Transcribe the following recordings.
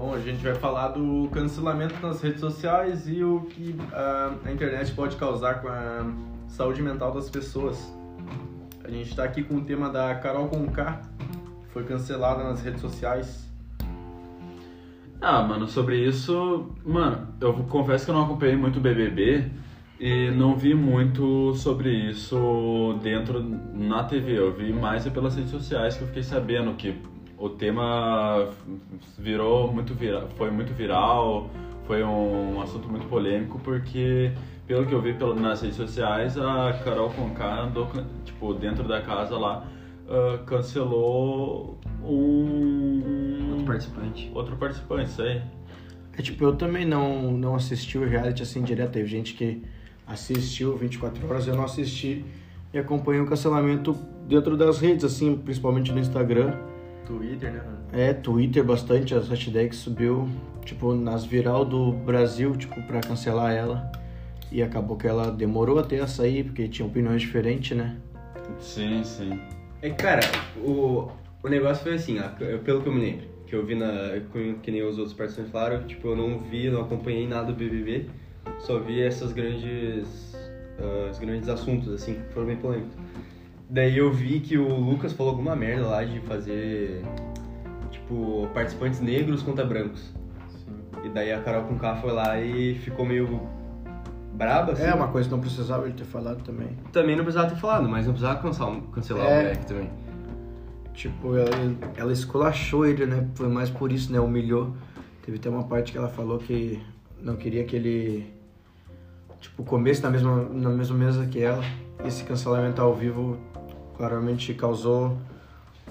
Bom, a gente vai falar do cancelamento nas redes sociais e o que a, a internet pode causar com a saúde mental das pessoas. A gente está aqui com o tema da Carol Conká, que foi cancelada nas redes sociais. Ah, mano, sobre isso, mano, eu confesso que eu não acompanhei muito o BBB e não vi muito sobre isso dentro na TV. Eu vi mais pelas redes sociais que eu fiquei sabendo que o tema virou muito viral, foi muito viral, foi um assunto muito polêmico porque pelo que eu vi nas redes sociais a Carol Conká andou tipo dentro da casa lá uh, cancelou um outro participante. Outro participante isso aí. É tipo eu também não não assisti o reality assim direto. Teve gente que assistiu 24 horas eu não assisti. E acompanhei o cancelamento dentro das redes assim principalmente no Instagram Twitter, né? É, Twitter bastante, as hashtags subiu, tipo, nas viral do Brasil, tipo, pra cancelar ela. E acabou que ela demorou até a sair, porque tinha opiniões diferentes, né? Sim, sim. É cara, o, o negócio foi assim, ó, pelo que eu me lembro, que eu vi na. que nem os outros participantes falaram, tipo, eu não vi, não acompanhei nada do BBB, só vi essas grandes. Uh, os grandes assuntos, assim, que foram bem polêmicos. Daí eu vi que o Lucas falou alguma merda lá de fazer, tipo, participantes negros contra brancos. Sim. E daí a Carol com K foi lá e ficou meio braba, assim. É, uma coisa que não precisava ele ter falado também. Também não precisava ter falado, mas não precisava cancelar, cancelar é. o moleque também. Tipo, ela, ela esculachou ele, né? Foi mais por isso, né? Humilhou. Teve até uma parte que ela falou que não queria que ele, tipo, comesse na mesma, na mesma mesa que ela. Esse cancelamento ao vivo claramente causou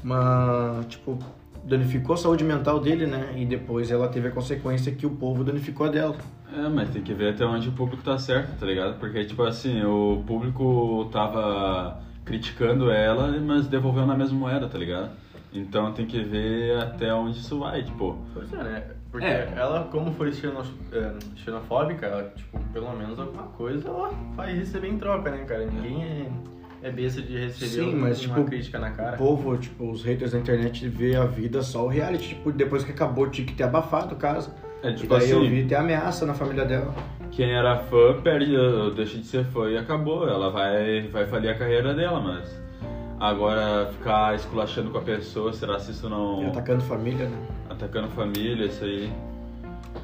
uma, tipo, danificou a saúde mental dele, né? E depois ela teve a consequência que o povo danificou a dela. É, mas tem que ver até onde o público tá certo, tá ligado? Porque, tipo assim, o público tava criticando ela, mas devolveu na mesma moeda, tá ligado? Então tem que ver até onde isso vai, tipo. Pois é, né? Porque é. ela, como foi é, xenofóbica, ela, tipo, pelo menos alguma coisa ela faz receber em troca, né, cara? Ninguém é é besta de receber Sim, uma, mas, tipo, crítica na cara. O povo, tipo, os haters da internet vê a vida só o reality. Tipo, depois que acabou, tinha que ter abafado o caso. É, tipo e daí assim, eu vi ter ameaça na família dela. Quem era fã perde, deixa de ser fã e acabou. Ela vai, vai falir a carreira dela, mas. Agora ficar esculachando com a pessoa, será se isso não. E atacando família, né? Atacando família, isso aí.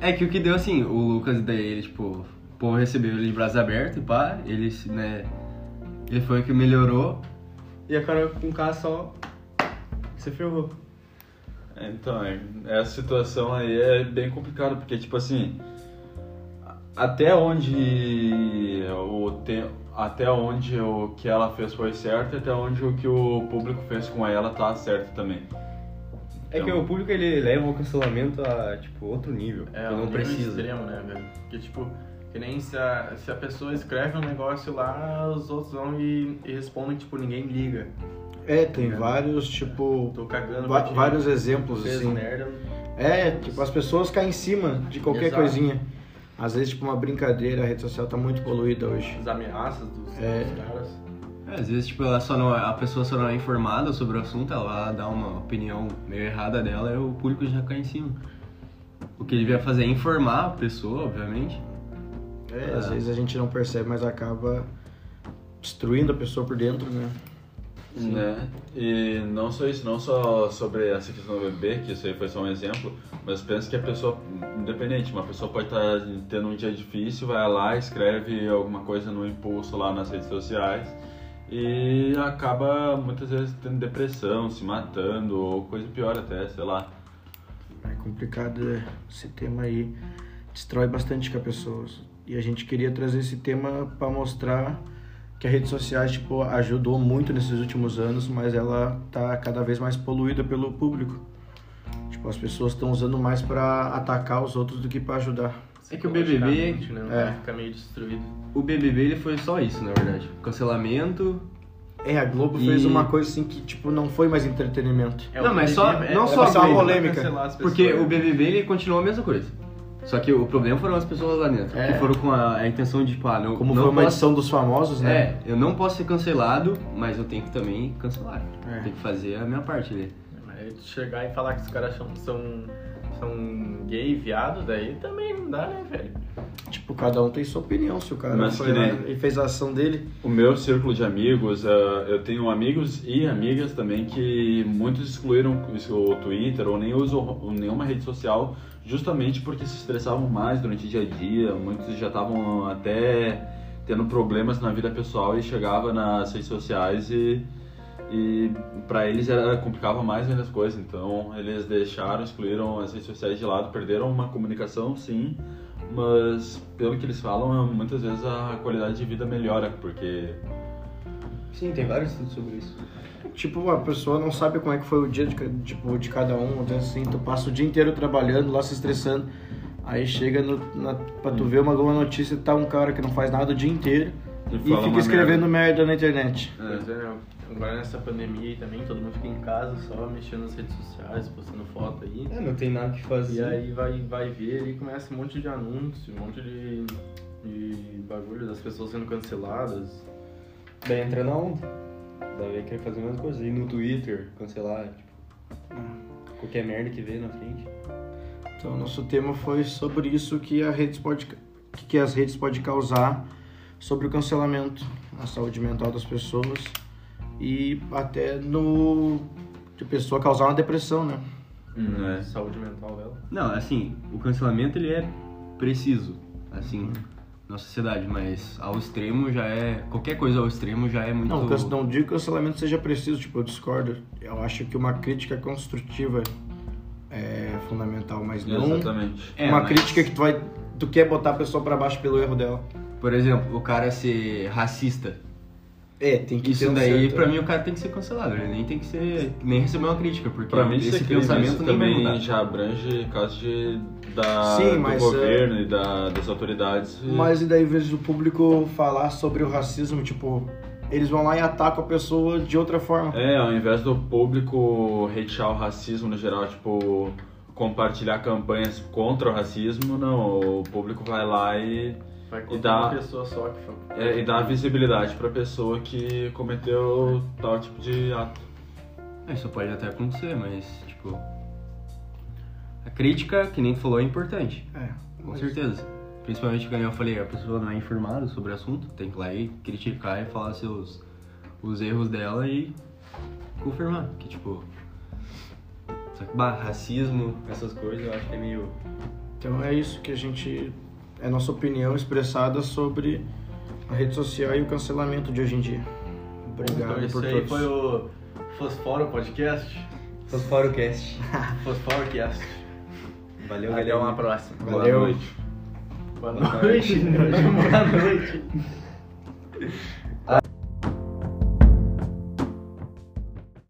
É que o que deu assim, o Lucas daí, ele, tipo, o povo recebeu ele de braços abertos e pá, ele, né, ele foi o que melhorou. E a Carol com K só se ferrou. Então, é, essa situação aí é bem complicada, porque, tipo assim, até onde o te, até onde o que ela fez foi certo, até onde o que o público fez com ela tá certo também. É então, que o público ele leva o cancelamento a tipo outro nível. É, não precisa. extremo, né, velho? Porque tipo, que nem se a, se a pessoa escreve um negócio lá, os outros vão e, e respondem, tipo, ninguém liga. É, tem é. vários, tipo. Tô cagando Vários exemplos, assim. Merda. É, tipo, as pessoas caem em cima de qualquer Exato. coisinha. Às vezes, tipo, uma brincadeira, a rede social tá muito poluída hoje. As ameaças dos, é. dos caras. É, às vezes, tipo, ela só não, a pessoa só não é informada sobre o assunto, ela dá uma opinião meio errada dela e o público já cai em cima. O que ele devia fazer é informar a pessoa, obviamente, é, às vezes a gente não percebe, mas acaba destruindo a pessoa por dentro, né? Sim. Né? E não só isso, não só sobre essa questão do bebê, que isso aí foi só um exemplo, mas pensa que a pessoa, independente, uma pessoa pode estar tá tendo um dia difícil, vai lá, escreve alguma coisa no impulso lá nas redes sociais e acaba muitas vezes tendo depressão, se matando ou coisa pior até, sei lá. É complicado esse tema aí, destrói bastante com a pessoa. E a gente queria trazer esse tema para mostrar que a rede social tipo, ajudou muito nesses últimos anos, mas ela tá cada vez mais poluída pelo público. Tipo, as pessoas estão usando mais para atacar os outros do que para ajudar. É que o BBB né? é. fica meio destruído. O BBB ele foi só isso, na verdade. Cancelamento. É, a Globo e... fez uma coisa assim que tipo não foi mais entretenimento. É, não, mas só é, não só a polêmica, porque o BBB ele continuou a mesma coisa. Só que o problema foram as pessoas lá dentro, é. que foram com a, a, intenção de, tipo, ah, não, Como não foi uma posso... edição dos famosos, né? É, eu não posso ser cancelado, mas eu tenho que também cancelar. É. Tem que fazer a minha parte ali. Mas chegar e falar que os caras são, são são gay, viado, daí também não dá, né, velho? Tipo, cada um tem sua opinião. Se o cara Mas foi que lá nem- e fez a ação dele, O meu círculo de amigos, eh, eu tenho amigos e amigas também que muitos excluíram o Twitter ou nem usam nenhuma rede social justamente porque se estressavam mais durante o dia a dia. Muitos já estavam até tendo problemas na vida pessoal e chegava nas redes sociais e, e para eles era complicava mais ainda as coisas. Então eles deixaram, excluíram as redes sociais de lado, perderam uma comunicação, sim. Mas pelo que eles falam, muitas vezes a qualidade de vida melhora, porque Sim, tem vários estudos sobre isso. tipo, a pessoa não sabe como é que foi o dia de, tipo, de cada um. Então, assim, tu passa o dia inteiro trabalhando lá, se estressando. Aí chega no, na, pra tu ver uma alguma notícia, tá um cara que não faz nada o dia inteiro E e, fica escrevendo merda. na internet. É? Agora nessa pandemia aí também, todo mundo fica em casa só mexendo nas redes sociais, postando foto aí. É, não tem nada que fazer. E aí vai, vai ver e começa um monte de anúncio, um monte de, de bagulho das pessoas sendo canceladas. Daí entra na onda. Daí vai querer fazer a mesma coisa. Ir no Twitter, cancelar, tipo. Qualquer merda que vê na frente. Então, nosso tema foi sobre isso que, a redes pode, que as redes podem causar sobre o cancelamento na saúde mental das pessoas e até no de pessoa causar uma depressão, né? É. Saúde mental dela. Não, assim, o cancelamento ele é preciso, assim, na sociedade, mas ao extremo já é. Qualquer coisa ao extremo já é muito. Não, can- não digo que o cancelamento seja preciso, tipo, eu discordo. Eu acho que uma crítica construtiva é fundamental, mas não Exatamente. É, uma mas- crítica que tu vai tu quer botar a pessoa pra baixo pelo erro dela. Por exemplo, o cara ser racista. É, tem que Isso ter um daí, certo- pra mim, o cara tem que ser cancelado. Ele nem tem que ser. nem receber uma crítica, porque Pra mim, esse pensamento também já abrange casos de, da, Sim, do mas, governo e da, das autoridades. e- Mas e daí, em vez do público falar sobre o racismo, tipo, eles vão lá e atacam a pessoa de outra forma. É, ao invés do público hatear o racismo no geral, tipo, compartilhar campanhas contra o racismo, não. O público vai lá e, Vai E dá- uma pessoa só que foi. é, e dá visibilidade pra pessoa que cometeu tal tipo de ato. É, Isso pode até acontecer, mas, tipo. A crítica, que nem tu falou, é importante. É, Com mas- certeza. Principalmente quando eu falei, a pessoa não é informada sobre o assunto, tem que ir lá e criticar e falar seus os erros dela e confirmar que tipo. Só que, bah, racismo, essas coisas eu acho que é meio. Então é isso que a gente. É nossa opinião expressada sobre a rede social e o cancelamento de hoje em dia. Obrigado Então, esse por aí todos. foi o Fosforo Podcast. Fosforocast. Fosforocast. Valeu, Até galera. uma próxima. Valeu. Boa noite. Boa noite. Boa noite.